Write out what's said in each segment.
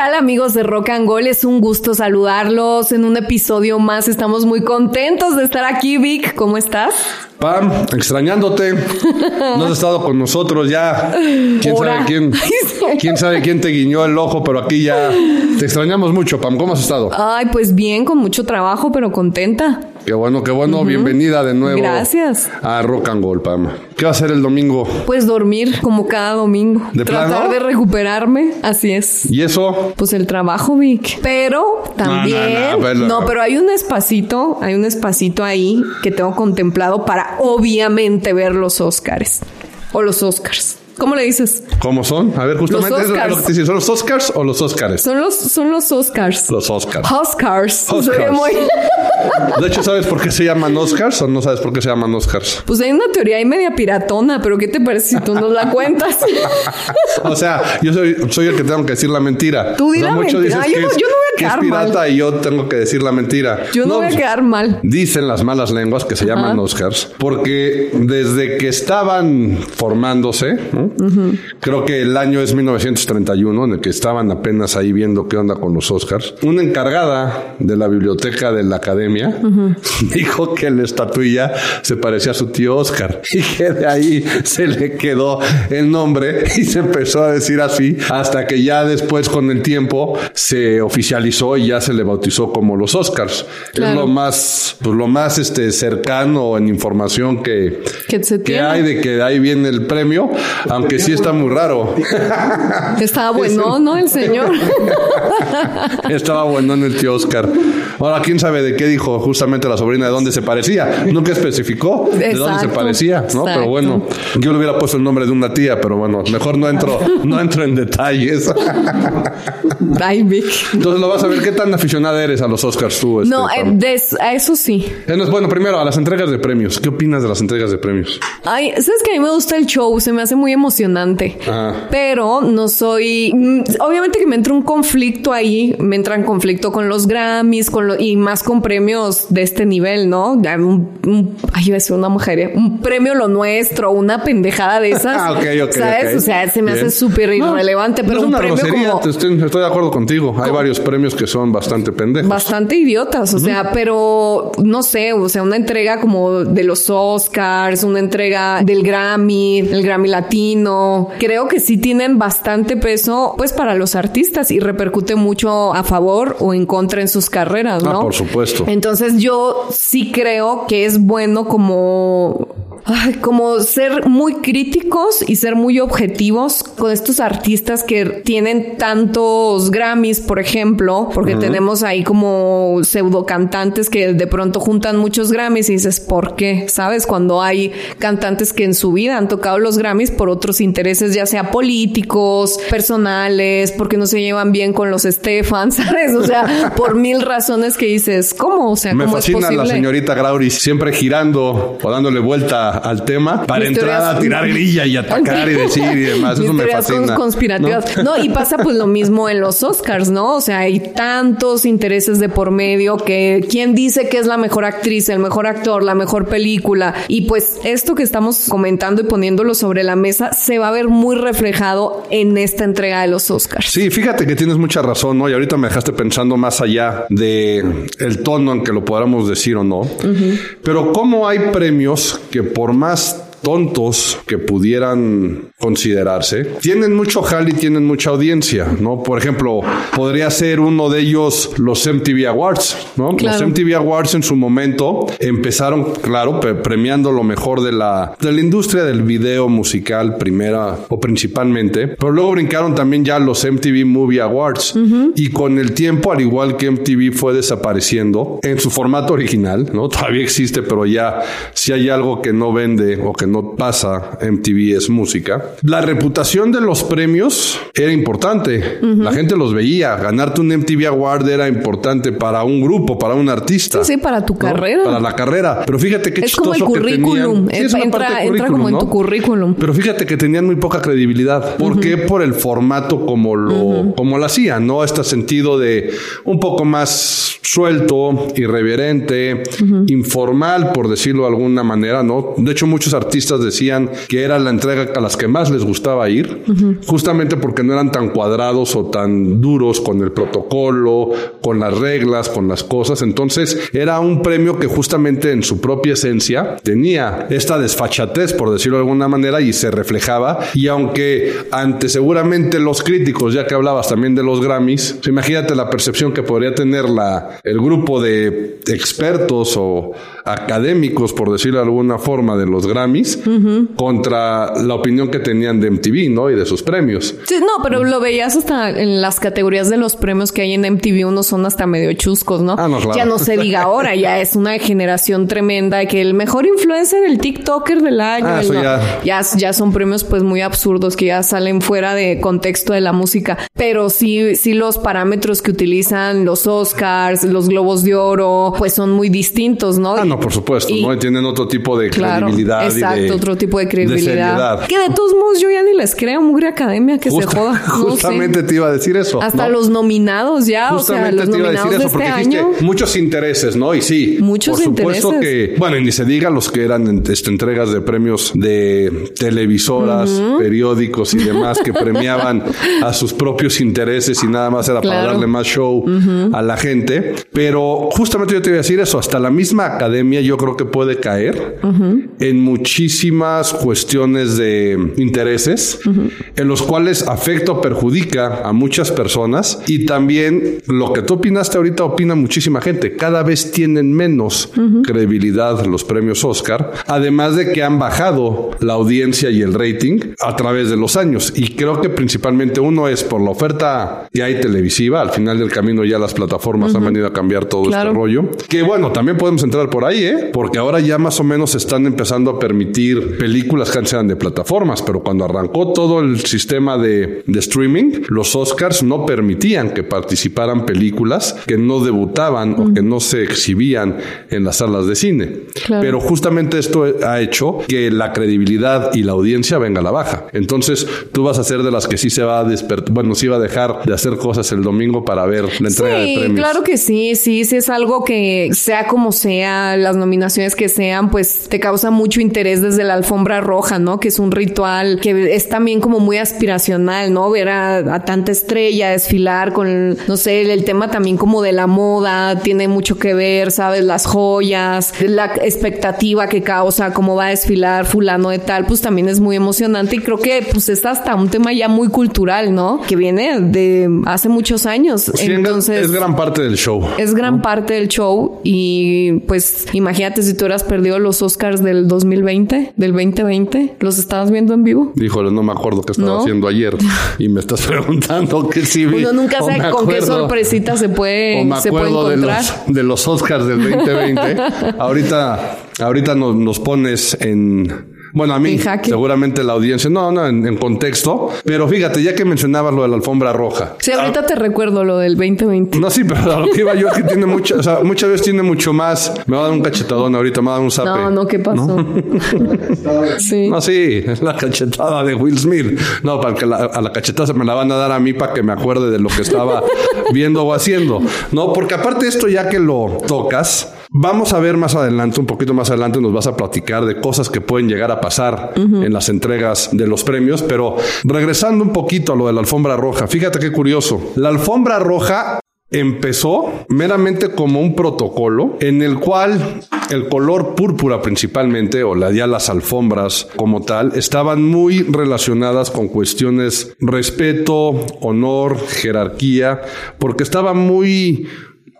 tal amigos de Rock and Gold? Es un gusto saludarlos en un episodio más. Estamos muy contentos de estar aquí, Vic. ¿Cómo estás? Pam, extrañándote. No has estado con nosotros ya. ¿Quién sabe quién? ¿Quién sabe quién te guiñó el ojo? Pero aquí ya te extrañamos mucho, Pam. ¿Cómo has estado? Ay, pues bien, con mucho trabajo, pero contenta. Qué bueno, qué bueno. Bienvenida de nuevo. Gracias. A Rock and Gold, Pam. ¿Qué va a hacer el domingo? Pues dormir como cada domingo. ¿De Tratar plano? de recuperarme. Así es. ¿Y eso? Pues el trabajo, Vic. Pero también. no, no, pero- no, pero hay un espacito, hay un espacito ahí que tengo contemplado para obviamente ver los Oscars. O los Oscars. ¿Cómo le dices? ¿Cómo son? A ver, justamente Los eso es lo que. ¿Son los Oscars o los Oscars? Son los, son los Oscars. Los Oscars. Oscars. Oscars. Muy- De hecho, ¿sabes por qué se llaman Oscars o no sabes por qué se llaman Oscars? Pues hay una teoría ahí media piratona, pero ¿qué te parece si tú nos la cuentas? O sea, yo soy, soy el que tengo que decir la mentira. Tú di O sea, la mentira. Yo no- es- yo no voy a que es quedar pirata mal. y yo tengo que decir la mentira. Yo no, voy a pues, quedar mal. Dicen las malas lenguas que se llaman. Oscars porque desde que estaban formándose, ¿no? Creo que el año es 1931, en el que estaban apenas ahí viendo qué onda con los Oscars, una encargada de la biblioteca de la academia dijo que la estatuilla se parecía a su tío Oscar y que de ahí se le quedó el nombre y se empezó a decir así hasta que ya después con el tiempo se oficializó y ya se le bautizó como los Oscars. Claro. Es lo más, pues lo más este cercano en información que, Que se que tiene. hay de que de ahí viene el premio, aunque sí está muy raro. Estaba bueno, ¿no? El señor. Estaba bueno en el tío Oscar. Ahora, quién sabe de qué dijo justamente la sobrina, de dónde se parecía. Nunca especificó de dónde se parecía, ¿no? Pero bueno, yo le hubiera puesto el nombre de una tía, pero bueno, mejor no entro, no entro en detalles. Ay, Vic. Entonces lo vas a ver qué tan aficionada eres a los Oscars tú. este, No, eh, des- a eso sí. Entonces, bueno, primero a las entregas de premios. ¿Qué opinas de las entregas de premios? Ay, sabes que a mí me gusta el show, se me hace muy emocionante. Ajá. Pero no soy. mm, Obviamente que me entra un conflicto ahí, me entra en conflicto con los Grammys, con lo, y más con premios de este nivel, ¿no? Un, un- ay, iba a decir una mujer, un premio lo nuestro, una pendejada de esas. Ah, ok, ok. ¿Sabes? O sea, se me Bien. hace súper irrelevante, no pero es un una premio grosería, como. estoy, estoy de acuerdo contigo. Hay varios premios que son bastante pendejos. Bastante idiotas, o sea, pero no sé, o sea, una entrega como de los Oscars, una entrega del Grammy, el Grammy Latino. Creo que sí tienen bastante peso, pues, para los artistas y repercute mucho a favor o en contra en sus carreras, Ah, ¿no? por supuesto. Entonces yo sí creo que es bueno como ay, como ser muy críticos y ser muy objetivos con estos artistas que tienen tantos Grammys, por ejemplo, porque tenemos ahí como pseudo cantantes que de pronto juntan muchos Grammys y dices, ¿por qué? ¿Sabes? Cuando hay cantantes que en su vida han tocado los Grammys por otros intereses, ya sea políticos, personales, porque no se llevan bien con los Stefan, ¿sabes? O sea, por mil razones que dices, ¿cómo? O sea, Me ¿cómo es fascina la señorita Grauris siempre girando o dándole vuelta al tema para entrar a tirar grilla y atacar y decir y demás. Eso me fascina. cons- conspirativas. ¿No? y pasa pues lo mismo en los Oscars, ¿no? O sea, hay tantos intereses de por medio que quién dice que es la mejor actriz, el mejor actor, la mejor película. Y pues esto que estamos comentando y poniéndolo sobre la mesa se va a ver muy reflejado en esta entrega de los Oscars. Sí, fíjate que tienes mucha razón, ¿no? Y ahorita me dejaste pensando más allá de el tono en que lo podamos decir o no. Pero cómo hay premios que por más tontos que pudieran considerarse, tienen mucho jale y tienen mucha audiencia, ¿no? Por ejemplo, podría ser uno de ellos los MTV Awards, ¿no? Claro. Los MTV Awards en su momento empezaron, claro, pre- premiando lo mejor de la, de la industria del video musical primera o principalmente, pero luego brincaron también ya los MTV Movie Awards y con el tiempo, al igual que MTV fue desapareciendo en su formato original, ¿no? Todavía existe, pero ya si hay algo que no vende o que no pasa, MTV es música. La reputación de los premios era importante. La gente los veía. Ganarte un MTV Award era importante para un grupo, para un artista. Sí, sí, para tu ¿no? carrera. Para la carrera. Pero fíjate qué Es como el que currículum. tenían- Sí, es Entra- parte entra como en tu currículum. Pero fíjate que tenían muy poca credibilidad. ¿Por qué? Por el formato como lo, como lo hacían, ¿no? Este sentido de un poco más suelto, irreverente, informal, por decirlo de alguna manera, ¿no? De hecho, muchos artistas decían que era la entrega a las que más les gustaba ir, justamente porque no eran tan cuadrados o tan duros con el protocolo, con las reglas, con las cosas. Entonces era un premio que justamente en su propia esencia tenía esta desfachatez, por decirlo de alguna manera, y se reflejaba. Y aunque ante seguramente los críticos, ya que hablabas también de los Grammys, pues imagínate la percepción que podría tener la, el grupo de expertos o académicos, por decirlo de alguna forma, de los Grammys contra la opinión que tenían de MTV, ¿no? Y de sus premios. Sí, no, pero lo veías hasta en las categorías de los premios que hay en MTV, unos son hasta medio chuscos, ¿no? Ah, no, claro. Ya no se diga ahora, ya es una generación tremenda que el mejor influencer, el TikToker del año, Ah, el eso no- ya. ya, ya son premios pues muy absurdos que ya salen fuera de contexto de la música, pero sí, sí los parámetros que utilizan los Oscars, los Globos de Oro, pues son muy distintos, ¿no? Ah, no, por supuesto, Y- ¿no? Y tienen otro tipo de Claro, credibilidad. exacto, y de, otro tipo de credibilidad. que de todos modos yo ya ni les creo, mugre academia que Justa- se joda. No justamente te iba a decir eso. Hasta ¿no? los nominados ya, o sea, Justamente los te iba a decir de eso, porque este dijiste muchos intereses, ¿no? Y sí, Muchos por supuesto intereses. que, bueno, y ni se diga los que eran este, entregas de premios de televisoras, periódicos y demás que premiaban a sus propios intereses y nada más era para darle más show a la gente. Pero justamente yo te iba a decir eso, hasta la misma academia yo creo que puede caer en muchísimas cuestiones de intereses en los cuales afecta o perjudica a muchas personas y también lo que tú opinaste ahorita opina muchísima gente. Cada vez tienen menos credibilidad los premios Oscar, además de que han bajado la audiencia y el rating a través de los años. Y creo que principalmente uno es por la oferta que hay televisiva. Al final del camino ya las plataformas han venido a cambiar todo Claro. este rollo. Que bueno, también podemos entrar por ahí, ¿eh? Porque ahora ya más o menos están empezando a permitir películas que antes eran de plataformas, pero cuando arrancó todo el sistema de, de streaming, los Oscars no permitían que participaran películas que no debutaban o que no se exhibían en las salas de cine. Claro. Pero justamente esto ha hecho que la credibilidad y la audiencia venga a la baja. Entonces, tú vas a ser de las que sí se va a despertar, bueno, sí va a dejar de hacer cosas el domingo para ver la entrega de Sí, premios. claro que sí, sí, sí es algo que sea como sea, las nominaciones que sean, pues te causa mucho interés desde la alfombra roja, ¿no? Que es un ritual que es también como muy aspiracional, ¿no? Ver a, a tanta estrella desfilar con, no sé, el, el tema también como de la moda, tiene mucho que ver, ¿sabes? Las joyas, la expectativa que causa, cómo va a desfilar fulano de tal, pues también es muy emocionante y creo que pues es hasta un tema ya muy cultural, ¿no? Que viene de hace muchos años. Sí, en- Entonces, es gran parte del show. es gran parte del show y pues imagínate si tú hubieras perdido los Oscars del 2020, del 2020, ¿los estabas viendo en vivo? Híjole, no me acuerdo qué estaba ¿No? haciendo ayer y me estás preguntando que sí vi. Uno nunca sabe con qué sorpresita se o puede, me se puede acuerdo de encontrar. los, de los Oscars del 2020. ahorita, ahorita nos, nos pones en. Bueno, a mí, seguramente la audiencia, no, no, en, en contexto. Pero fíjate, ya que mencionabas lo de la alfombra roja. Sí, ahorita te recuerdo lo del 2020. No, sí, pero lo que iba yo es que tiene mucho, o sea, muchas veces tiene mucho más. Me va a dar un cachetadón ahorita, me va a dar un zape. No, no, ¿qué pasó? sí. No, sí, es la cachetada de Will Smith. No, para que la- a la cachetada se me la van a dar a mí para que me acuerde de lo que estaba viendo o haciendo. No, porque aparte esto, ya que lo tocas, vamos a ver más adelante, un poquito más adelante, nos vas a platicar de cosas que pueden llegar a pasar en las entregas de los premios. Pero regresando un poquito a lo de la alfombra roja, fíjate qué curioso. La alfombra roja empezó meramente como un protocolo en el cual el color púrpura principalmente, o la, ya las alfombras como tal, estaban muy relacionadas con cuestiones respeto, honor, jerarquía, porque estaba muy,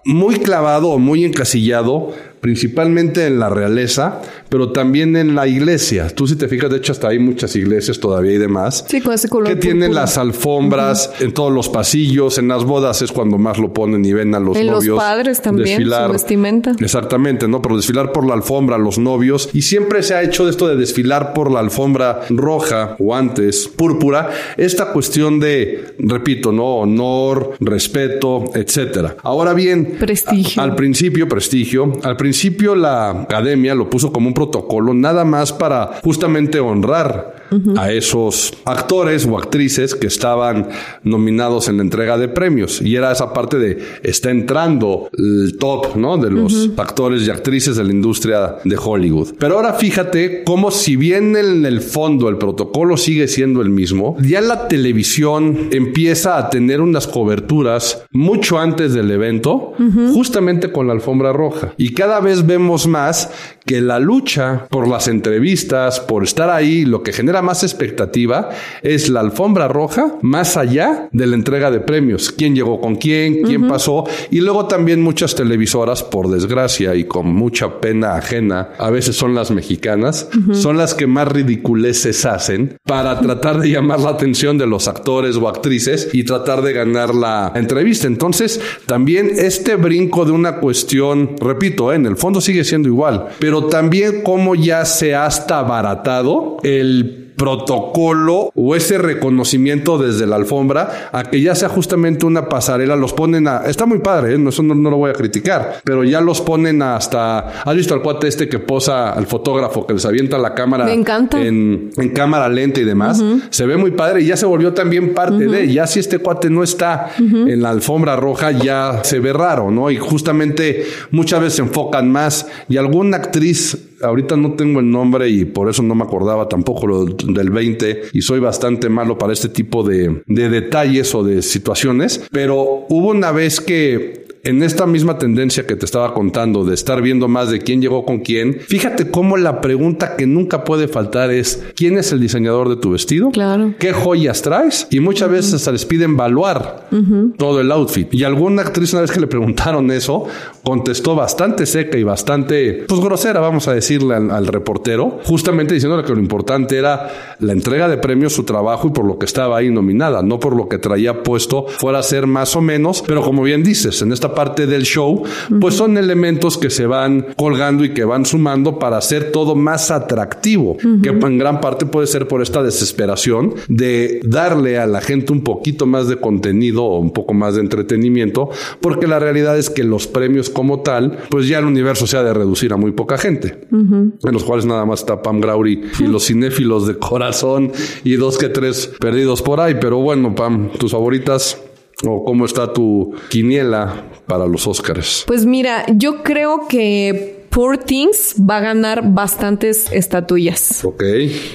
muy clavado o muy encasillado principalmente en la realeza, pero también en la iglesia. Tú si te fijas, de hecho hasta hay muchas iglesias todavía y demás. Sí, con ese color Que tienen las alfombras en todos los pasillos, en las bodas es cuando más lo ponen y ven a los En los novios. padres también, su desfilar. vestimenta. Exactamente, ¿no? Pero desfilar por la alfombra, los novios. Y siempre se ha hecho esto de desfilar por la alfombra roja o antes púrpura. Esta cuestión de, repito, ¿no? Honor, respeto, etcétera. Ahora bien, Prestigio. a- al principio, prestigio. Al principio la academia lo puso como un protocolo nada más para justamente honrar a esos actores o actrices que estaban nominados en la entrega de premios. Y era esa parte de está entrando el top, ¿no? De los actores y actrices de la industria de Hollywood. Pero ahora fíjate cómo si bien en el fondo el protocolo sigue siendo el mismo, ya la televisión empieza a tener unas coberturas mucho antes del evento, justamente con la alfombra roja. Y cada vez vemos más que la lucha por las entrevistas, por estar ahí, lo que genera más expectativa es la alfombra roja más allá de la entrega de premios. ¿Quién llegó con quién? ¿Quién pasó? Y luego también muchas televisoras, por desgracia y con mucha pena ajena, a veces son las mexicanas, son las que más ridiculeces hacen para tratar de llamar la atención de los actores o actrices y tratar de ganar la entrevista. Entonces, también este brinco de una cuestión, repito, ¿eh? en el fondo sigue siendo igual, pero también como ya se ha hasta abaratado el protocolo o ese reconocimiento desde la alfombra a que ya sea justamente una pasarela, los ponen a... Está muy padre, ¿eh? eso no, lo voy a criticar, pero ya los ponen hasta... ¿Has visto al cuate este que posa al fotógrafo, que les avienta la cámara? Me encanta. En, cámara lenta y demás. Se ve muy padre y ya se volvió también parte de... Ya si este cuate no está en la alfombra roja, ya se ve raro, ¿no? Y justamente muchas veces se enfocan más y alguna actriz ahorita no tengo el nombre y por eso no me acordaba tampoco lo del 20 y soy bastante malo para este tipo de, de detalles o de situaciones, pero hubo una vez que en esta misma tendencia que te estaba contando de estar viendo más de quién llegó con quién, fíjate cómo la pregunta que nunca puede faltar es ¿quién es el diseñador de tu vestido? Claro. ¿Qué joyas traes? Y muchas veces se les piden evaluar todo el outfit. Y alguna actriz una vez que le preguntaron eso, contestó bastante seca y bastante, pues grosera, vamos a decirle al, reportero, justamente diciéndole que lo importante era la entrega de premios, su trabajo y por lo que estaba ahí nominada, no por lo que traía puesto fuera a ser más o menos, pero como bien dices, en esta parte del show, pues son elementos que se van colgando y que van sumando para hacer todo más atractivo, que en gran parte puede ser por esta desesperación de darle a la gente un poquito más de contenido o un poco más de entretenimiento, porque la realidad es que los premios como tal, pues ya el universo se ha de reducir a muy poca gente, en los cuales nada más está Pam Grauri y los cinéfilos de corazón y dos que tres perdidos por ahí, pero bueno, Pam, tus favoritas o cómo está tu quiniela para los Óscares? Pues mira, yo creo que Poor Things va a ganar bastantes estatuillas. Ok.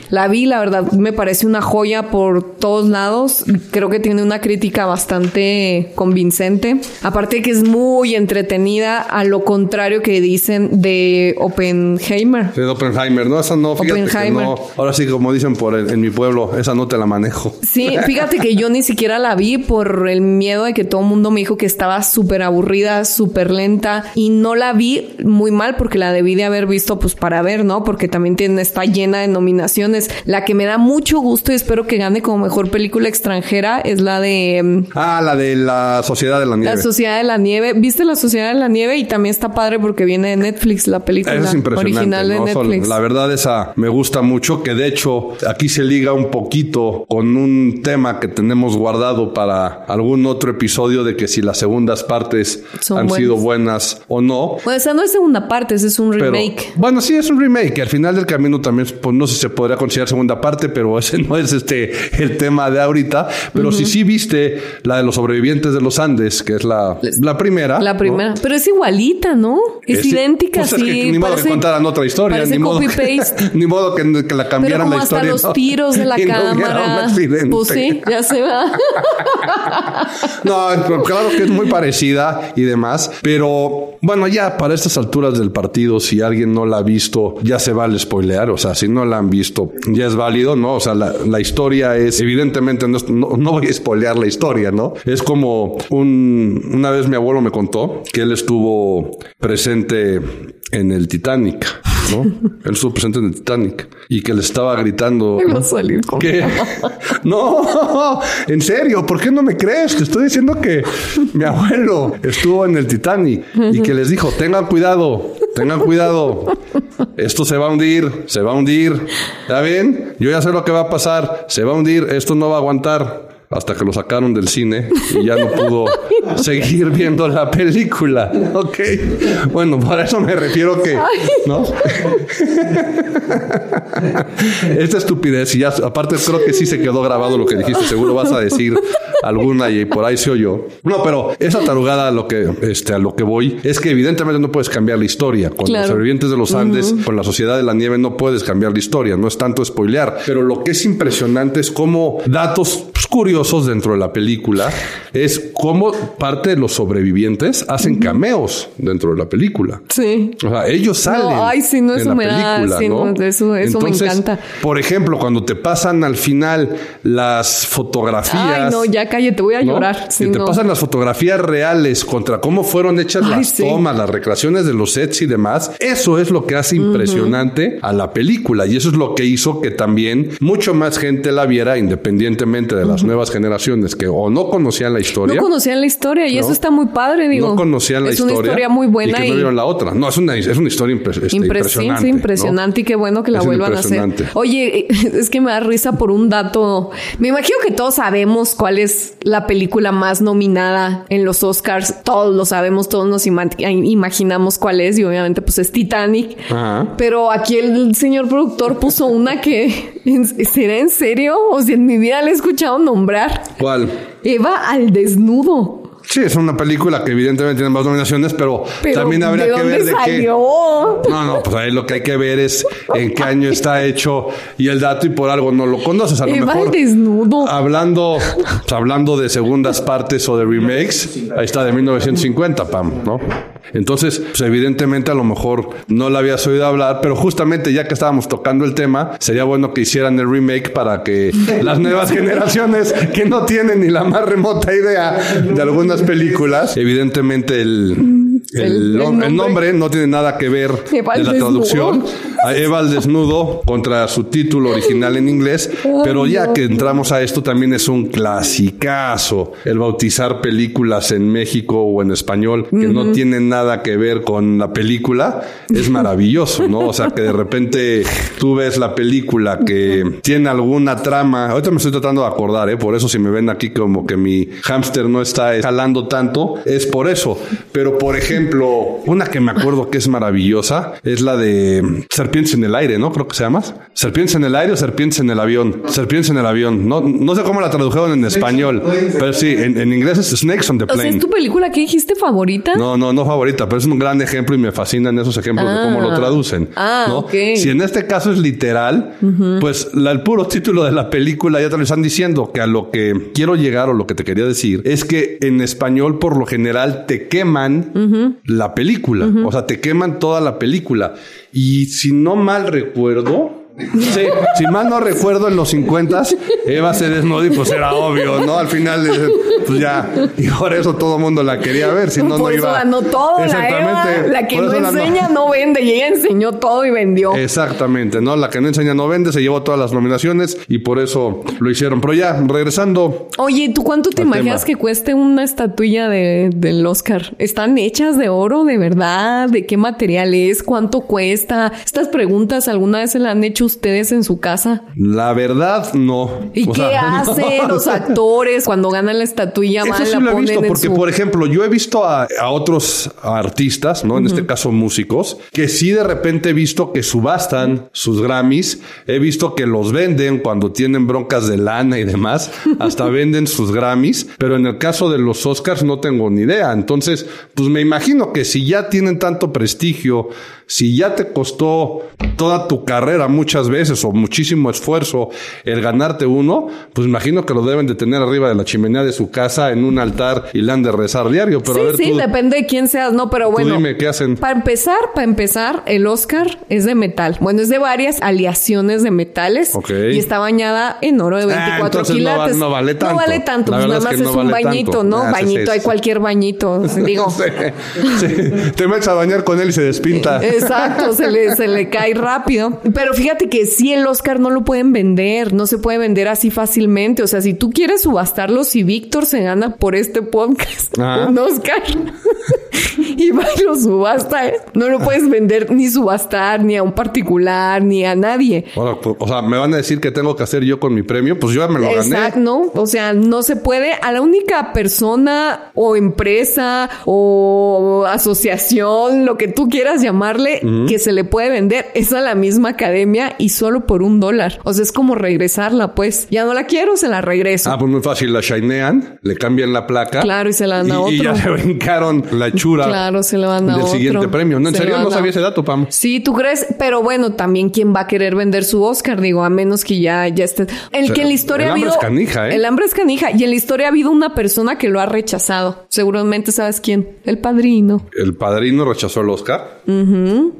La vi, la verdad, me parece una joya por todos lados. Creo que tiene una crítica bastante convincente. Aparte que es muy entretenida, a lo contrario que dicen de Oppenheimer. De Oppenheimer, ¿no? Esa no, fíjate Oppenheimer. no. Ahora sí, como dicen por en mi pueblo, esa no te la manejo. Sí, fíjate que yo ni siquiera la vi por el miedo de que todo el mundo me dijo que estaba súper aburrida, súper lenta y no la vi muy mal porque la debí de haber visto pues para ver, ¿no? Porque también tiene, está llena de nominaciones. La que me da mucho gusto y espero que gane como mejor película extranjera es la de... Mm, ah, la de la Sociedad de la Nieve. La Sociedad de la Nieve. ¿Viste la Sociedad de la Nieve? Y también está padre porque viene de Netflix la película original de Netflix. La verdad esa me gusta mucho, que de hecho aquí se liga un poquito con un tema que tenemos guardado para algún otro episodio de que si las segundas partes han sido buenas o no. Pues esa no es segunda parte, ese es un remake. bueno, sí, es un remake. Al final del camino también, pues no sé si se podría considerar segunda parte, pero ese no es este el tema de ahorita. Pero si sí viste la de los sobrevivientes de los Andes, que es la, la primera. La primera. Pero es igualita, ¿no? Es, idéntica, pues sí. ni modo que contaran otra historia. Ni modo, que, ni modo que, la cambiaran la historia. Hasta los tiros de la cámara. Pues sí, ya se va. no, claro que es muy parecida y demás. Pero bueno, ya para estas alturas del partido si alguien no la ha visto, ya se vale spoilear. O sea, si no la han visto, ya es válido, ¿no? O sea, la, historia es, evidentemente, no, no, voy a spoilear la historia, ¿no? Es como un, una vez mi abuelo me contó que él estuvo presente en el Titanic. ¿no? Él estuvo presente en el Titanic y que le estaba gritando. ¿no? salir con no, en serio, ¿por qué no me crees? Te estoy diciendo que mi abuelo estuvo en el Titanic y que les dijo, tengan cuidado, tengan cuidado. Esto se va a hundir, se va a hundir. ¿Ya ven? Yo ya sé lo que va a pasar. Se va a hundir, esto no va a aguantar hasta que lo sacaron del cine y ya no pudo seguir viendo la película. Ok. Bueno, por eso me refiero que, ¿no? Esta estupidez, y ya, aparte creo que sí se quedó grabado lo que dijiste, seguro vas a decir alguna y por ahí se oyó. No, pero esa tarugada a lo que, este, a lo que voy es que evidentemente no puedes cambiar la historia. Con los sobrevivientes de los Andes, con la sociedad de la nieve, no puedes cambiar la historia. No es tanto spoilear, pero lo que es impresionante es cómo datos pues, curiosos dentro de la película es cómo parte de los sobrevivientes hacen cameos dentro de la película. Sí. O sea, ellos salen. No, ay, sí, no, en eso la da, película, sí, ¿no? eso- eso me Entonces, encanta. Por ejemplo, cuando te pasan al final las fotografías. Ay, no, ya cállate, voy a ¿no? llorar. Sí, y te pasan las fotografías reales contra cómo fueron hechas Ay, las tomas, las recreaciones de los sets y demás. Eso es lo que hace impresionante a la película y eso es lo que hizo que también mucho más gente la viera independientemente de las nuevas generaciones que o no conocían la historia. No conocían la historia y ¿no? eso está muy padre, digo. no conocían la es historia. una historia muy buena y que y, no vieron la otra. No, es una, es una historia impre- este, impres- impresionante. sí, ¿no? impresionante y qué bueno que la Es vuelvan a hacer. Oye, es que me da risa por un dato. Me imagino que todos sabemos cuál es la película más nominada en los Oscars. Todos lo sabemos, todos nos ima- imaginamos cuál es y obviamente pues es Titanic. Ajá. Pero aquí el señor productor puso una que ¿será en serio? O sea, en mi vida la he escuchado nombrar. ¿Cuál? Eva al desnudo. Sí, es una película que evidentemente tiene más nominaciones, pero, Pero también habría ¿de que ver de qué. salió? No, no, pues ahí lo que hay que ver es en qué año está hecho y el dato y por algo no lo conoces. A lo mejor desnudo. hablando, pues, hablando de segundas partes o de remakes, ahí está de 1950, Pam, ¿no? Entonces, pues evidentemente a lo mejor no la habías oído hablar, pero justamente ya que estábamos tocando el tema, sería bueno que hicieran el remake para que las nuevas generaciones que no tienen ni la más remota idea de algunas películas, evidentemente el, el, El- el nom- el nombre. no tiene nada que ver de la traducción a Eva al desnudo contra su título original en inglés, pero ya que entramos a esto también es un clasicazo el bautizar películas en México o en español que no tienen nada que ver con la película, es maravilloso, ¿no? O sea, que de repente tú ves la película que tiene alguna trama, ahorita me estoy tratando de acordar, ¿eh? Por eso si me ven aquí como que mi hámster no está jalando tanto, es por eso. Pero por ejemplo, una que me acuerdo que es maravillosa es la de Serpientes en el aire, ¿no? Creo que se llama. Serpientes en el aire o Serpientes en el avión. Serpientes en el avión. No, no sé cómo la tradujeron en español, pero sí, en, en inglés es Snakes on the O sea, Plane. ¿es tu película que dijiste favorita? No, no, no favorita, pero es un gran ejemplo y me fascinan esos ejemplos de cómo lo Ah. traducen. Ah, ¿no? ok. Si en este caso es literal, pues la- el puro título de la película ya te lo están diciendo, que a lo que quiero llegar o lo que te quería decir es que en español por lo general te queman la película, o sea, te queman toda la película. Y si no mal recuerdo... Sí, si mal no recuerdo, en los 50 Eva se desnudó y pues era obvio, ¿no? Al final, eh, pues ya, y por eso todo el mundo la quería ver, si no, por no eso iba. ganó todo, la Exactamente. Eva. La que no la enseña no vende y ella enseñó todo y vendió. Exactamente, ¿no? La que no enseña no vende, se llevó todas las nominaciones y por eso lo hicieron. Pero ya, regresando, Oye, ¿tú cuánto te imaginas tema. que cueste una estatuilla de, del Oscar? ¿Están hechas de oro de verdad? ¿De qué material es? ¿Cuánto cuesta? Estas preguntas alguna vez se las han hecho ustedes en su casa. la verdad, no. ¿Y O qué sea, no. hacen los actores cuando ganan la estatuilla? Eso Van, sí la lo he visto, porque su- por ejemplo, yo he visto a, a otros artistas, ¿no? En este caso músicos, que sí de repente he visto que subastan sus Grammys, he visto que los venden cuando tienen broncas de lana y demás, hasta venden sus Grammys, pero en el caso de los Oscars no tengo ni idea. Entonces, pues me imagino que si ya tienen tanto prestigio, si ya te costó toda tu carrera muchas veces o muchísimo esfuerzo el ganarte uno, pues imagino que lo deben de tener arriba de la chimenea de su casa en un altar y le han de rezar diario. Pero sí, a ver, sí, tú, depende de quién seas, no, pero tú bueno. dime qué hacen. Para empezar, para empezar, el Oscar es de metal. Bueno, es de varias aleaciones de metales. Y está bañada en oro de Ah, 24 entonces no va- quilates. no vale tanto. No vale tanto, pues nada es más es no un vale bañito, tanto. ¿no? Ah, bañito, hay cualquier bañito. Digo. Sí, sí. Te metes a bañar con él y se despinta. Exacto, se le, se le cae rápido. Pero fíjate fíjate que sí el Oscar no lo pueden vender, no se puede vender así fácilmente. O sea, si tú quieres subastarlo, si Víctor se gana por este podcast un Oscar y va y lo subasta, ¿eh? no lo puedes vender ni subastar ni a un particular ni a nadie. Pues, o sea, me van a decir que tengo que hacer yo con mi premio, pues yo ya me lo gané. Exacto, ¿no? O sea, no se puede. A la única persona o empresa o asociación, lo que tú quieras llamarle, que se le puede vender es a la misma academia y solo por un dólar. O sea, es como regresarla, pues. Ya no la quiero, se la regreso. Ah, pues muy fácil. La shinean, le cambian la placa. Claro, y se la dan a otro. Y ya se brincaron la chura. Claro, se la van a del siguiente premio. No, en serio, no sabía ese dato, Pam. Sí, tú crees, pero bueno, también quién va a querer vender su Oscar, digo, a menos que ya, ya esté. El que en la historia el ha habido. Es canija, ¿eh? El hambre es canija. Y en la historia ha habido una persona que lo ha rechazado. Seguramente sabes quién. El padrino. El padrino rechazó el Oscar.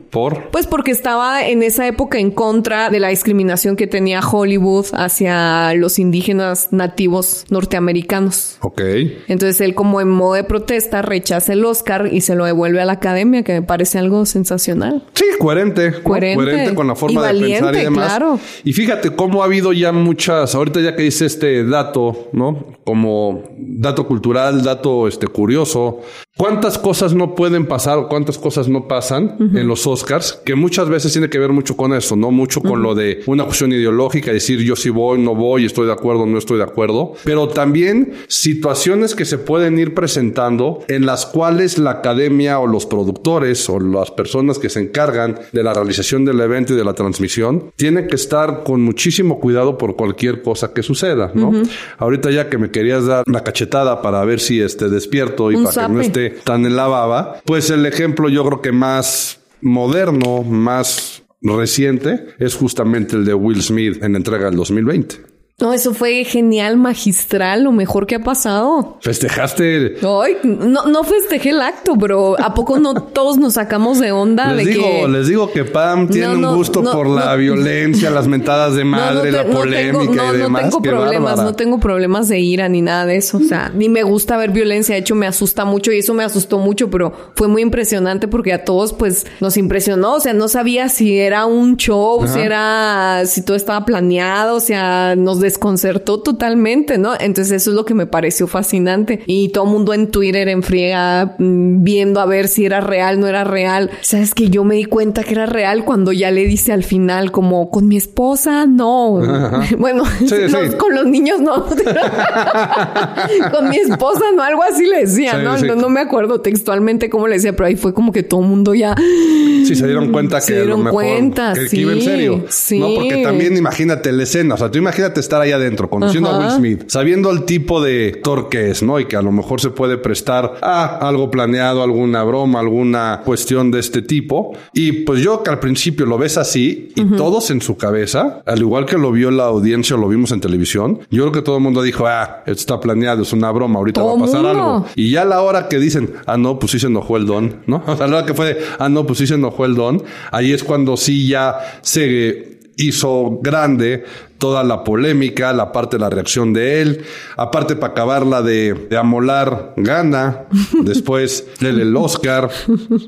¿Por? Pues porque estaba en esa época en contra de la discriminación que tenía Hollywood hacia los indígenas nativos norteamericanos. Ok. Entonces él como en modo de protesta rechaza el Oscar y se lo devuelve a la academia, que me parece algo sensacional. Sí, coherente. Coherente. con la forma de pensar y demás. Claro. Y fíjate cómo ha habido ya muchas, ahorita ya que dice este dato, ¿no? Como dato cultural, dato este curioso, ¿Cuántas cosas no pueden pasar cuántas cosas no pasan en los Oscars? Que muchas veces tiene que ver mucho con eso, ¿no? Mucho con lo de una cuestión ideológica, decir yo sí voy, no voy, estoy de acuerdo, no estoy de acuerdo. Pero también situaciones que se pueden ir presentando en las cuales la academia o los productores o las personas que se encargan de la realización del evento y de la transmisión tienen que estar con muchísimo cuidado por cualquier cosa que suceda, ¿no? Ahorita ya que me querías dar la cachetada para ver si esté despierto y para que no esté tan en la baba, pues el ejemplo yo creo que más moderno, más reciente, es justamente el de Will Smith en entrega del 2020. No, eso fue genial, magistral, lo mejor que ha pasado. ¿Festejaste? Ay, no, no festejé el acto, pero ¿a poco no todos nos sacamos de onda? Les de digo, que... les digo que Pam tiene un gusto por la violencia, las mentadas de madre, la polémica y demás. No tengo problemas, no tengo problemas de ira ni nada de eso. O sea, ni me gusta ver violencia. De hecho, me asusta mucho y eso me asustó mucho, pero fue muy impresionante porque a todos, pues, nos impresionó. O sea, no sabía si era un show, si era, si todo estaba planeado, o sea, nos desconcertó totalmente, ¿no? Entonces eso es lo que me pareció fascinante. Y todo el mundo en Twitter en friega mm, viendo a ver si era real, no era real. Sabes que yo me di cuenta que era real cuando ya le dice al final como con mi esposa, no. Bueno, con los niños no. con mi esposa no, algo así le decía, ¿no? ¿no? me acuerdo textualmente cómo le decía, pero ahí fue como que todo el mundo ya... Sí, se dieron cuenta que se dieron lo mejor, cuenta, que, sí, iba en serio. Sí. No, porque también imagínate la escena, o sea, tú imagínate estar ahí adentro, conociendo a Will Smith, sabiendo el tipo de actor que es, ¿no? Y que a lo mejor se puede prestar a algo planeado, alguna broma, alguna cuestión de este tipo. Y pues yo que al principio lo ves así y todos en su cabeza, al igual que lo vio la audiencia o lo vimos en televisión, yo creo que todo el mundo dijo, ah, esto está planeado, es una broma, ahorita va a pasar algo. Y ya a la hora que dicen, ah, no, pues sí se enojó el don, ¿no? O sea, la hora que fue, ah, no, pues sí se enojó el don, ahí es cuando sí ya se hizo grande toda la polémica, la parte de la reacción de él, aparte para acabarla de, de amolar, gana, después el Oscar,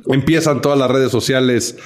empiezan todas las redes sociales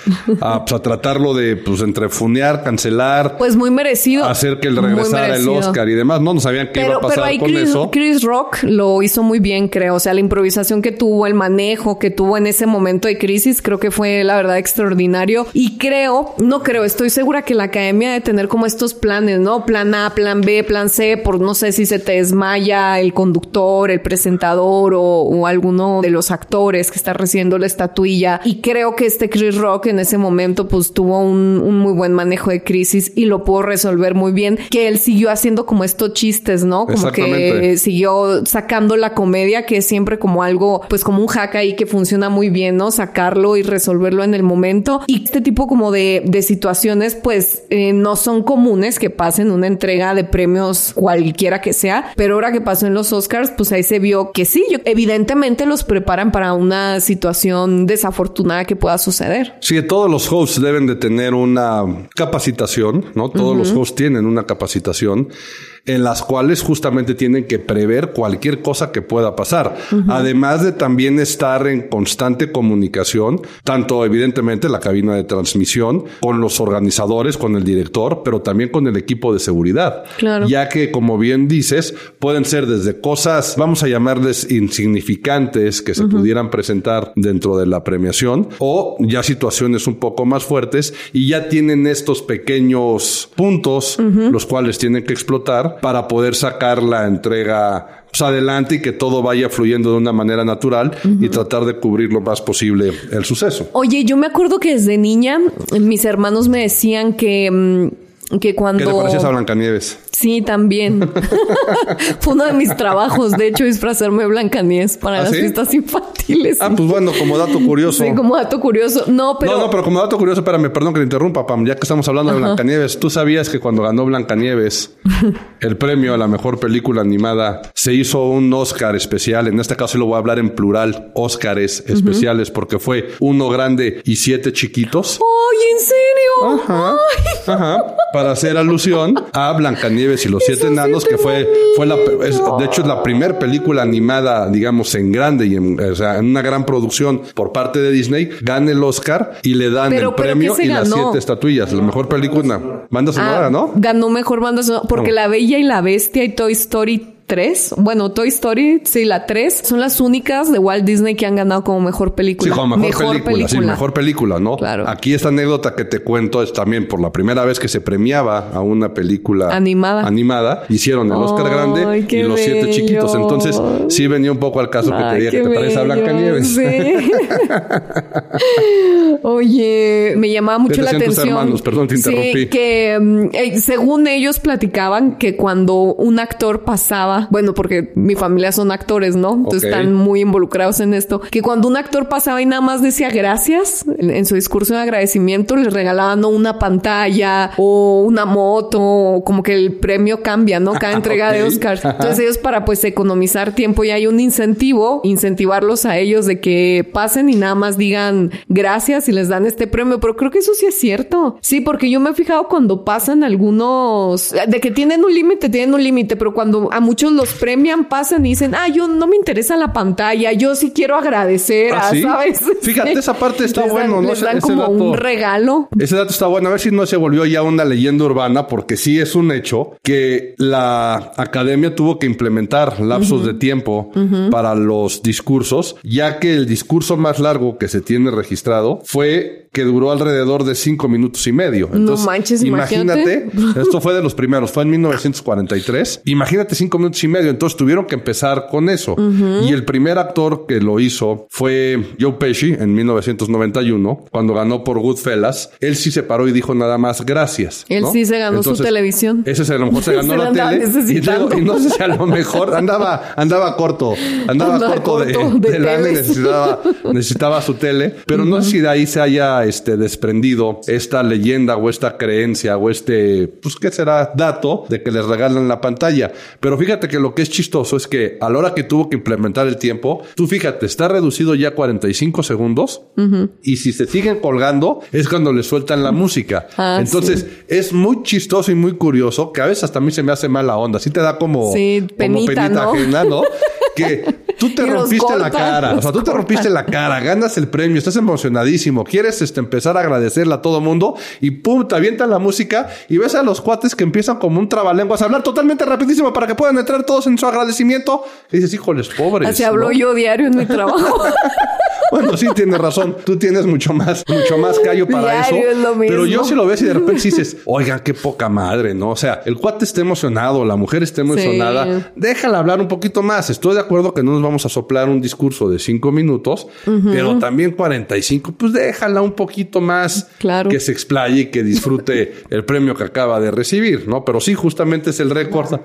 a, pues, a tratarlo de, pues, entrefunear, cancelar. Pues muy merecido. Hacer que él regresara el Oscar y demás, no, no sabían qué iba a pasar pero ahí con eso. Chris Rock lo hizo muy bien, creo, o sea, la improvisación que tuvo, el manejo que tuvo en ese momento de crisis, creo que fue la verdad extraordinario y creo, no creo, estoy segura que la academia debe tener como estos planes ¿no? Plan A, plan B, plan C, por no sé si se te desmaya el conductor, el presentador o, alguno de los actores que está recibiendo la estatuilla. Y creo que este Chris Rock en ese momento pues tuvo un, un muy buen manejo de crisis y lo pudo resolver muy bien, que él siguió haciendo como estos chistes, ¿no? Como que siguió sacando la comedia, que es siempre como algo, pues como un hack ahí que funciona muy bien, ¿no? Sacarlo y resolverlo en el momento. Y este tipo como de, de situaciones pues eh, no son comunes que pasa en una entrega de premios cualquiera que sea, pero ahora que pasó en los Oscars, pues ahí se vio que sí, evidentemente los preparan para una situación desafortunada que pueda suceder. Sí, todos los hosts deben de tener una capacitación, ¿no? Todos los hosts tienen una capacitación en las cuales justamente tienen que prever cualquier cosa que pueda pasar. Además de también estar en constante comunicación, tanto evidentemente la cabina de transmisión, con los organizadores, con el director, pero también con el equipo de seguridad. Claro. Ya que, como bien dices, pueden ser desde cosas, vamos a llamarles insignificantes que se pudieran presentar dentro de la premiación, o ya situaciones un poco más fuertes y ya tienen estos pequeños puntos, los cuales tienen que explotar para poder sacar la entrega pues, adelante y que todo vaya fluyendo de una manera natural y tratar de cubrir lo más posible el suceso. Oye, yo me acuerdo que desde niña mis hermanos me decían que, mm, que cuando... ¿Qué te parecías a Blancanieves? Sí, también. Fue uno de mis trabajos, de hecho, disfrazarme Blancanieves para ¿Ah, las fiestas infantiles. Ah, pues bueno, como dato curioso. Sí, como dato curioso. No, pero... No, no, pero como dato curioso, espérame, perdón que te interrumpa, Pam, ya que estamos hablando de Blancanieves, ¿tú sabías que cuando ganó Blancanieves el premio a la mejor película animada, se hizo un Oscar especial? En este caso lo voy a hablar en plural, Oscars especiales, porque fue uno grande y siete chiquitos. ¡Ay, en serio! Ajá. Ajá. Para hacer alusión a Blancanieves y los Siete Enanos, que fue, fue la, de hecho es la primera película animada, digamos, en grande y en, o sea, en una gran producción por parte de Disney, gana el Oscar y le dan el premio y las siete estatuillas. La mejor película, banda sonora, ah, ¿no? Ganó mejor banda sonora, porque La Bella y la Bestia y Toy Story 3. Bueno, Toy Story, sí, la 3. Son las únicas de Walt Disney que han ganado como mejor película. Sí, como mejor, película, Sí, mejor película, ¿no? Claro. Aquí esta anécdota que te cuento es también por la primera vez que se premiaba a una película animada. Animada. Hicieron el Oscar grande y los siete chiquitos. Entonces, sí venía un poco al caso que te diga que te parece a Blancanieves. Sí. Oye, me llamaba mucho la atención. hermanos? Perdón, te interrumpí. Sí, que mm, eh, según ellos platicaban que cuando un actor pasaba bueno, porque mi familia son actores, ¿no? Entonces están muy involucrados en esto, que cuando un actor pasaba y nada más decía gracias en, su discurso de agradecimiento, les regalaban una pantalla o una moto, o como que el premio cambia, ¿no? Cada entrega de Oscars. Entonces ellos para pues economizar tiempo y hay un incentivo, incentivarlos a ellos de que pasen y nada más digan gracias y les dan este premio, pero creo que eso sí es cierto. Sí, porque yo me he fijado cuando pasan algunos, de que tienen un límite, tienen un límite, pero cuando a muchos los premian, pasan y dicen, ah, yo no me interesa la pantalla, yo sí quiero agradecer, ¿Ah, ¿sabes? Fíjate, esa parte está bueno, ¿no? Dan como un regalo. Ese dato está bueno, a ver si no se volvió ya una leyenda urbana, porque sí es un hecho que la academia tuvo que implementar lapsos de tiempo para los discursos, ya que el discurso más largo que se tiene registrado fue que duró alrededor de cinco minutos y medio. Entonces, no manches, imagínate. esto fue de los primeros, fue en 1943. Imagínate cinco minutos y medio. Entonces tuvieron que empezar con eso. Y el primer actor que lo hizo fue Joe Pesci en 1991, cuando ganó por Goodfellas. Él sí se paró y dijo nada más gracias. Él sí se ganó su televisión. Ese a lo mejor se ganó la tele. Y, no sé si a lo mejor andaba, andaba corto, andaba, corto, de, de, necesitaba, necesitaba su tele. Pero no sé si de ahí se haya este, desprendido esta leyenda o esta creencia o este, pues, ¿qué será? Dato de que les regalan la pantalla. Pero fíjate que lo que es chistoso es que a la hora que tuvo que implementar el tiempo, tú fíjate, está reducido ya a 45 segundos y si se siguen colgando es cuando le sueltan la música. Ah, Entonces es muy chistoso y muy curioso que a veces hasta a mí se me hace mala onda. Así te da como, penita, ajena, ¿no? que tú te rompiste la cara, o sea, tú te rompiste la cara, ganas el premio, estás emocionadísimo, quieres este, empezar a agradecerle a todo mundo y pum, te avientan la música y ves a los cuates que empiezan como un trabalenguas a hablar totalmente rapidísimo para que puedan entrar todos en su agradecimiento. Y dices, híjoles, pobres. Así hablo yo diario en mi trabajo. Bueno, sí, tienes razón. Tú tienes mucho más, mucho más callo para eso. Pero yo si lo ves y de repente dices, oigan, qué poca madre, ¿no? O sea, el cuate está emocionado, la mujer está emocionada. Déjala hablar un poquito más. Estoy de acuerdo que no nos vamos vamos a soplar un discurso de cinco minutos, pero también 45, pues déjala un poquito más Claro. que se explaye y que disfrute el premio que acaba de recibir, ¿no? Pero sí, justamente es el récord,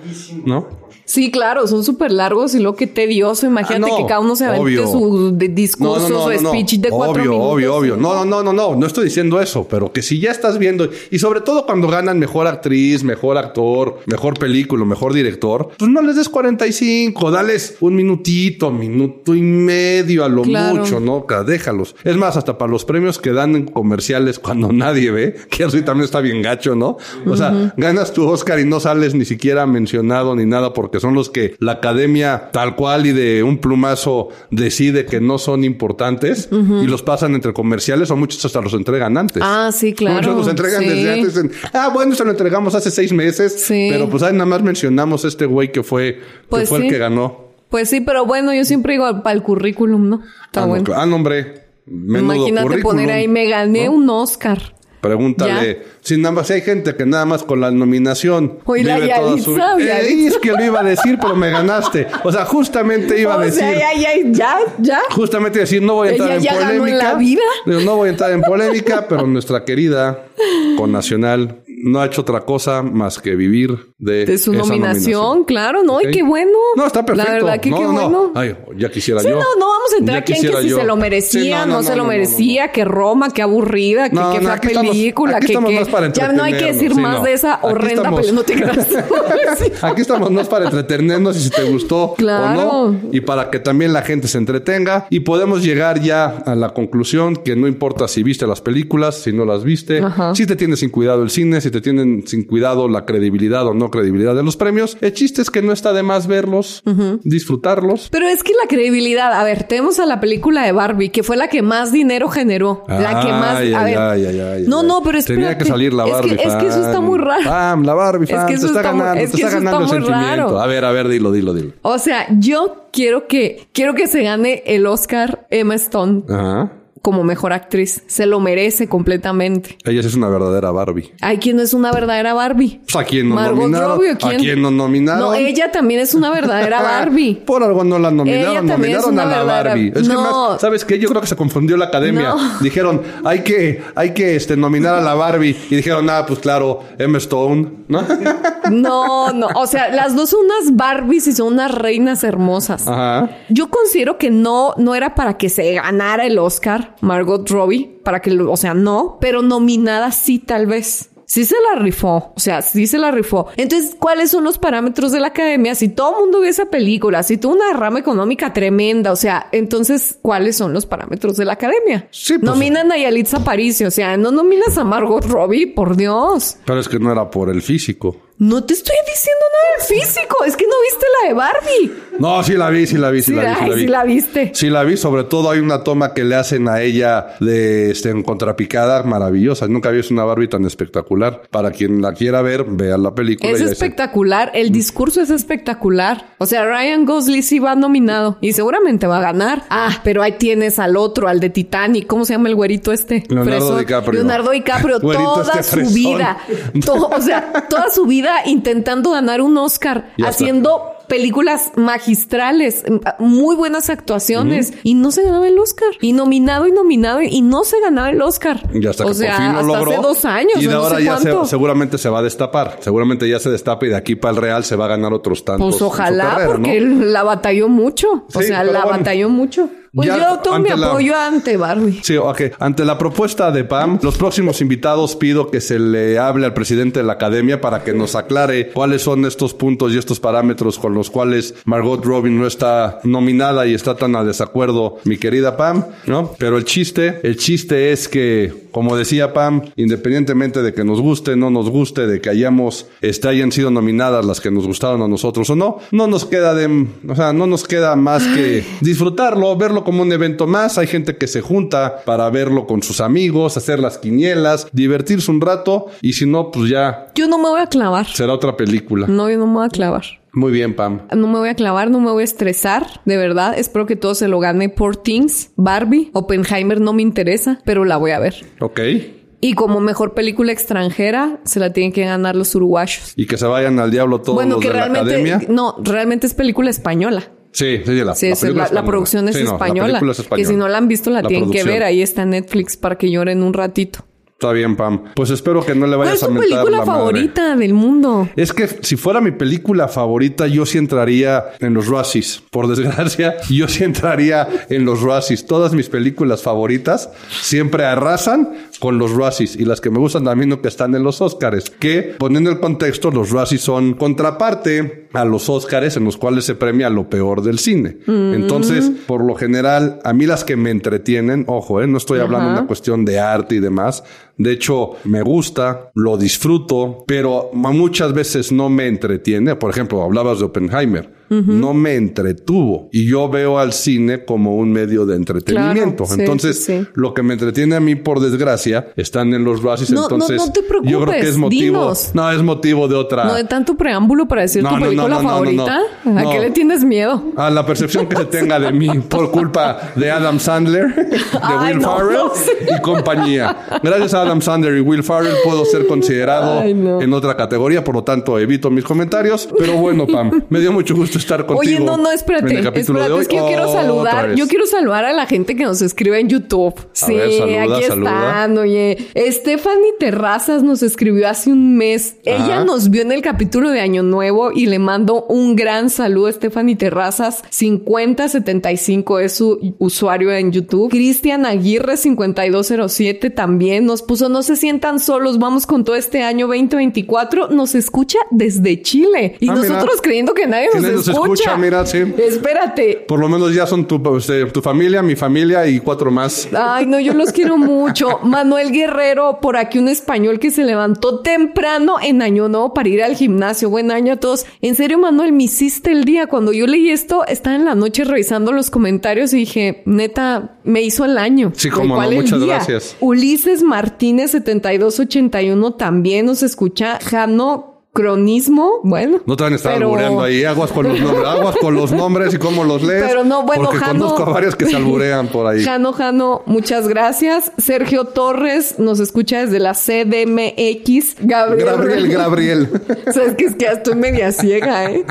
¿no? Sí, claro, son súper largos y lo que tedioso. Imagínate Ah, no, que cada uno se avente su de- discurso, su speech de cuatro obvio, minutos. Obvio, obvio, No, no, no, no, no, no estoy diciendo eso, pero que si ya estás viendo, y sobre todo cuando ganan mejor actriz, mejor actor, mejor película, mejor director, pues no les des 45, dales un minutito, minuto y medio a lo Claro. mucho, ¿no? Déjalos. Es más, hasta para los premios que dan en comerciales cuando nadie ve, que eso sí también está bien gacho, ¿no? O sea, ganas tu Oscar y no sales ni siquiera mencionado ni nada porque son los que la academia tal cual y de un plumazo decide que no son importantes y los pasan entre comerciales o muchos hasta los entregan antes. Ah, sí, claro. Muchos los entregan Sí. desde antes. en, ah, bueno, se lo entregamos hace seis meses. Sí. Pero pues ahí nada más mencionamos este güey que fue, que Pues fue sí. el que ganó. Pues sí, pero bueno, yo siempre digo para el currículum, ¿no? Está ah, no, bueno. cl- ah, no, hombre. Menudo Imagínate currículum. poner ahí, me gané un Oscar. Pregúntale. Si nada más hay gente que nada más con la nominación. Oye, la Yalitza, su-. Eh, es que lo iba a decir, pero me ganaste. O sea, justamente iba a decir. sea, ya, ya, ya, ya. Justamente decir, no voy a entrar Ella en ya ganó en polémica. la vida. No voy a entrar en polémica, pero nuestra querida con Nacional no ha hecho otra cosa más que vivir de, De su esa nominación, claro, ¿no? Ok. Y qué bueno. No, está perfecto. La verdad que no, qué no, no. bueno. Ay, ya quisiera Sí, yo. no, no vamos a entrar aquí en que si yo. se lo merecía, Sí, no, se lo merecía, que Roma, que aburrida, que qué fea película, aquí que, estamos que- más para ya no hay que decir sí, más de esa horrenda película. No te creas. Aquí estamos no es para entretenernos y si te gustó Claro. o no, y para que también la gente se entretenga y podemos llegar ya a la conclusión que no importa si viste las películas, si no las viste, Ajá. si te tiene sin cuidado el cine, si te tienen sin cuidado la credibilidad o no credibilidad de los premios, el chiste es que no está de más verlos, disfrutarlos. Pero es que la credibilidad, a ver, tenemos a la película de Barbie, que fue la que más dinero generó. la que más. Ay, a ay, ver. ay, no, no, pero espérate. Tenía que salir la Es Barbie. que- Es que, eso está muy raro. Pam, la Barbie Es fan. que te está, está muy- ganando, es te está eso está ganando el sentimiento. raro. A ver, a ver, dilo, dilo, dilo. O sea, yo quiero que quiero que se gane el Oscar Emma Stone Ajá. Como mejor actriz. Se lo merece completamente. Ella es una verdadera Barbie. Hay quien no es una verdadera Barbie. Pues, ¿a quién no Margot nominaron? Robbie, ¿o ¿A quién? quién no nominaron? No, ella también es una verdadera Barbie. Por algo no la nominaron, Ella también es nominaron una a la verdadera- Barbie. Es que No. más, ¿sabes qué? Yo creo que se confundió la academia. No. Dijeron, hay que, hay que este, nominar a la Barbie. Y dijeron, ah, pues claro, Emma Stone, ¿no? No, no. O sea, las dos son unas Barbies y son unas reinas hermosas. Ajá. Yo considero que no, no era para que se ganara el Oscar Margot Robbie, para que, lo- o sea, no, pero nominada sí tal vez. Sí se la rifó, o sea, sí se la rifó. Entonces, ¿cuáles son los parámetros de la academia? Si todo el mundo ve esa película, si tuvo una rama económica tremenda, o sea, entonces, ¿cuáles son los parámetros de la academia? Sí, pues- Nominan a Yalitza Aparicio, o sea, no nominas a Margot Robbie, por Dios. Pero es que no era por el físico. No te estoy diciendo nada del físico, es que no viste la de Barbie. No, sí la vi, sí la vi, sí, Sí, la vi. ay, sí la vi. sí la viste. Sí la vi, sobre todo hay una toma que le hacen a ella de este en contrapicada maravillosa. Nunca había visto una Barbie tan espectacular. Para quien la quiera ver, vea la película. Es se- espectacular, el discurso es espectacular. O sea, Ryan Gosling sí va nominado y seguramente va a ganar. Ah, pero ahí tienes al otro, al de Titanic. ¿Cómo se llama el güerito este? Leonardo DiCaprio. Leonardo DiCaprio, toda este su vida. to- o sea, toda su vida intentando ganar un Oscar, Ya está. haciendo películas magistrales, muy buenas actuaciones y no se ganaba el Oscar. Y nominado y nominado y no se ganaba el Oscar. Y hasta o que sea, por fin lo hasta logró. hace dos años. Y de o no ahora sé ya se- seguramente se va a destapar. Seguramente ya se destapa y de aquí para el Real se va a ganar otros tantos. Pues ojalá, carrera, porque ¿no? él la batalló mucho. o sea, la bueno. batalló mucho. Pues Ya yo todo mi la- apoyo ante Barbie. Sí, ok. Ante la propuesta de Pam, los próximos invitados pido que se le hable al presidente de la academia para que nos aclare cuáles son estos puntos y estos parámetros con los cuales Margot Robbie no está nominada y está tan a desacuerdo, mi querida Pam, ¿no? Pero el chiste, el chiste es que, como decía Pam, independientemente de que nos guste, no nos guste, de que hayamos, este, hayan sido nominadas las que nos gustaron a nosotros o no, no nos queda de, o sea, no nos queda más que disfrutarlo, verlo como un evento más. Hay gente que se junta para verlo con sus amigos, hacer las quinielas, divertirse un rato y si no, pues ya Yo no me voy a clavar. será otra película. No, yo no me voy a clavar. Muy bien, Pam. No me voy a clavar, no me voy a estresar, de verdad. Espero que todo se lo gane por Things, Barbie, Oppenheimer no me interesa, pero la voy a ver. Ok. Y como mejor película extranjera, se la tienen que ganar los uruguayos. Y que se vayan al diablo todos bueno, los que de la realmente, academia. no, realmente es película española. Sí, sí, la, Sí, la es- película la, la producción es Sí, no, la española. película es Que española. si no la han visto, la, tienen que ver. Ahí está Netflix para que lloren un ratito. Está bien, Pam. Pues espero que no le ¿Cuál vayas es a tu mentar película la madre. favorita del mundo? Es que si fuera mi película favorita, yo sí entraría en los Razzies. Por desgracia, yo sí entraría en los Razzies. Todas mis películas favoritas siempre arrasan con los Razzies. Y las que me gustan también lo que están en los Oscars. Que, poniendo el contexto, los Razzies son contraparte a los Oscars en los cuales se premia lo peor del cine. Entonces, por lo general, a mí las que me entretienen, ojo, eh, no estoy hablando de una cuestión de arte y demás. De hecho, me gusta, lo disfruto, pero muchas veces no me entretiene. Por ejemplo, hablabas de Oppenheimer. No me entretuvo. Y yo veo al cine como un medio de entretenimiento. Claro, sí, entonces, sí, lo que me entretiene a mí, por desgracia, están en los Razzies. No, no, entonces, no te yo creo que preocupes, es motivo. dinos. No, es motivo de otra. No de tanto preámbulo para decir No, tu no, no, película no, no, no, favorita. no. ¿A No. qué le tienes miedo? A la percepción que se tenga de mí por culpa de Adam Sandler, de Ay, Will no, Farrell no sé. y compañía. Gracias a Adam Sandler y Will Farrell puedo ser considerado Ay, no. en otra categoría, por lo tanto evito mis comentarios. Pero bueno, Pam, me dio mucho gusto estar contigo. Oye, no, no, en espérate. el capítulo Espérate, de hoy. es que yo quiero saludar. Yo quiero saludar a la gente que nos escribe en YouTube. sí, ver, saluda, aquí saluda. están. Oye, Stephanie Terrazas nos escribió hace un mes. Ella nos vio en el capítulo de Año Nuevo y le mando un gran saludo a Stephanie Terrazas. 5075 es su usuario en YouTube. Cristian Aguirre 5207 también nos puso no se sientan solos, vamos con todo este año 2024. Nos escucha desde Chile y Ah, mira. nosotros creyendo que nadie nos, nadie nos escucha. escucha, mira, sí. Espérate. Por lo menos ya son tu, este, tu familia, mi familia y cuatro más. Ay, no, yo los quiero mucho. Manuel Guerrero, por aquí un español que se levantó temprano en Año Nuevo para ir al gimnasio. Buen año a todos. En serio, Manuel, me hiciste el día. Cuando yo leí esto, estaba en la noche revisando los comentarios y dije, neta, me hizo el año. Sí, ¿De cómo no, muchas gracias. Ulises Martínez 7281 también nos escucha. Jano Cronismo, bueno. No te van a estar pero- albureando ahí. Aguas con los nombres. Aguas con los nombres y cómo los lees. Pero no, bueno, Porque Jano- conozco a varios que se alburean por ahí. Jano, Jano, muchas gracias. Sergio Torres nos escucha desde la CDMX. Gabriel. Gabriel, Gabriel. Sabes que es que estoy media ciega, ¿eh?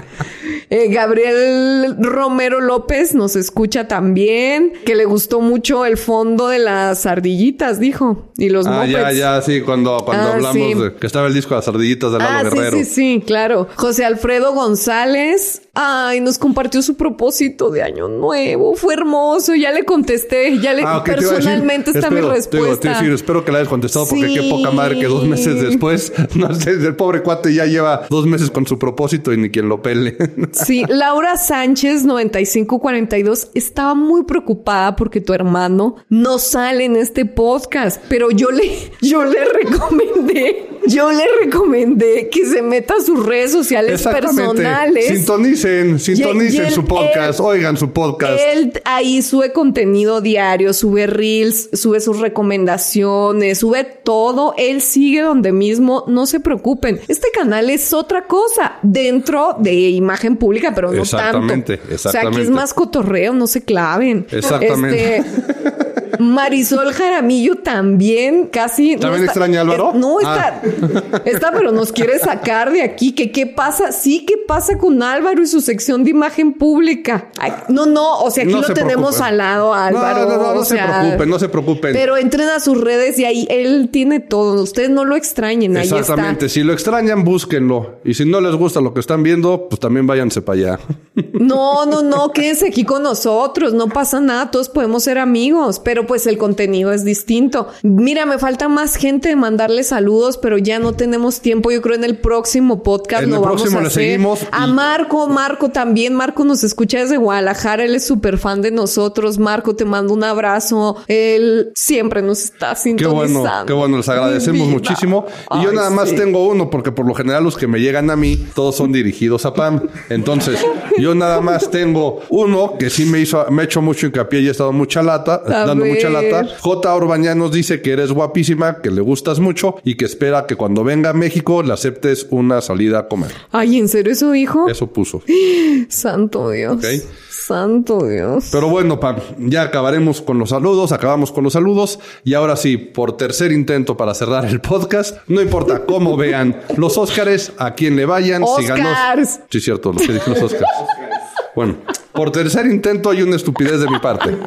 Eh, Gabriel Romero López nos escucha también, que le gustó mucho el fondo de las ardillitas, dijo, y los Ah, ya, mopeds. ya, sí, cuando, cuando Ah, hablamos sí. de que estaba el disco de las ardillitas de Lalo Ah, Guerrero. sí, sí, sí, claro. José Alfredo González, ay, nos compartió su propósito de año nuevo. Fue hermoso. Ya le contesté, ya le Ah, personalmente está mi espero, respuesta. digo, te decir, espero que la hayas contestado porque qué poca madre que dos meses después, no sé, el pobre cuate ya lleva dos meses con su propósito y ni quien lo pele. Sí, Laura Sánchez 9542 estaba muy preocupada porque tu hermano no sale en este podcast, pero yo le yo le recomendé, yo le recomendé que se meta a sus redes sociales personales. Sintonicen, sintonicen Y- y él- su podcast, él- oigan su podcast. Él ahí sube contenido diario, sube reels, sube sus recomendaciones, sube todo. Él sigue donde mismo. No se preocupen. Este canal es otra cosa dentro de imagen pública, pero no Exactamente, tanto. O sea, aquí exactamente. es más cotorreo, no se claven. Exactamente. Este, Marisol Jaramillo también casi. ¿También extraña a Álvaro? es- no, Ah. está, está, pero nos quiere sacar de aquí. que qué pasa? Sí, ¿qué pasa con Álvaro y su sección de imagen pública? Ay, no, no, o sea, aquí No lo tenemos preocupen. al lado, Álvaro. No, no, no, no se preocupen, no se preocupen. Pero entren a sus redes y ahí él tiene todo. Ustedes no lo extrañen, ahí Exactamente, está. si lo extrañan, búsquenlo. Y si no les gusta lo que están viendo, pues también váyanse para allá. No, no, no, quédense aquí con nosotros, no pasa nada, todos podemos ser amigos, pero pues el contenido es distinto. Mira, me falta más gente de mandarle saludos, pero ya no tenemos tiempo. Yo creo en el próximo podcast En lo el vamos próximo a le hacer. seguimos A Marco, Marco también, Marco nos escucha desde Guadalajara, él es súper fan de nosotros. Marco, te mando un abrazo. Él siempre nos está Qué sintonizando. bueno, qué bueno, les agradecemos vida. muchísimo. Y yo nada más sí. tengo uno, porque por lo general los que me llegan a mí, todos son dirigidos a Pam. Entonces, yo nada más tengo uno que sí me hizo, me ha hecho mucho hincapié y he estado mucha lata, dando mucha ver. lata. J. Orbaña nos dice que eres guapísima, que le gustas mucho y que espera que cuando venga a México le aceptes una salida a comer. Ay, ¿en serio eso dijo? Eso puso. Santo Dios. Ok. Santo Dios. Pero bueno, Pam, ya acabaremos con los saludos, acabamos con los saludos y ahora sí, por tercer intento para cerrar el podcast, no importa cómo vean los Óscares, a quien le vayan, si ganó. Sí, cierto, lo que dije los Óscars. Bueno, Por tercer intento hay una estupidez de mi parte.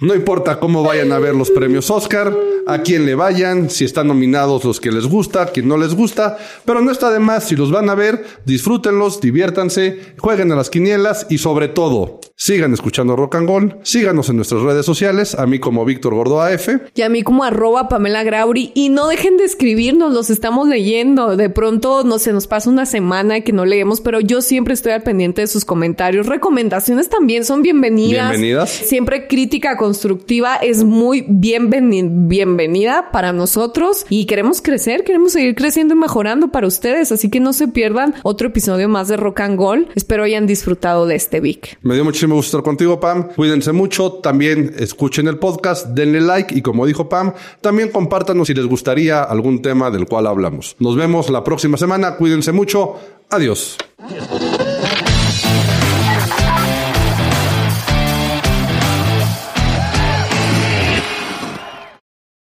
No importa cómo vayan a ver los premios Oscar, a quién le vayan, si están nominados los que les gusta, quien no les gusta, pero no está de más si los van a ver, disfrútenlos, diviértanse, jueguen a las quinielas y sobre todo, sigan escuchando Rock and Roll, síganos en nuestras redes sociales, a mí como Víctor Gordo AF. Y a mí como arroba Pamela Grauri. Y no dejen de escribirnos, los estamos leyendo. De pronto no se nos pasa una semana que no leemos, pero yo siempre estoy al pendiente de sus comentarios. Recomendaciones también son bienvenidas. Bienvenidas. Siempre crítica constructiva es muy bienvenida para nosotros y queremos crecer, queremos seguir creciendo y mejorando para ustedes. Así que no se pierdan otro episodio más de Rock and Roll. Espero hayan disfrutado de este Vic. Me dio muchísimo gusto estar contigo, Pam. Cuídense mucho. También escuchen el podcast, denle like y como dijo Pam, también compártanos si les gustaría algún tema del cual hablamos. Nos vemos la próxima semana. Cuídense mucho. Adiós.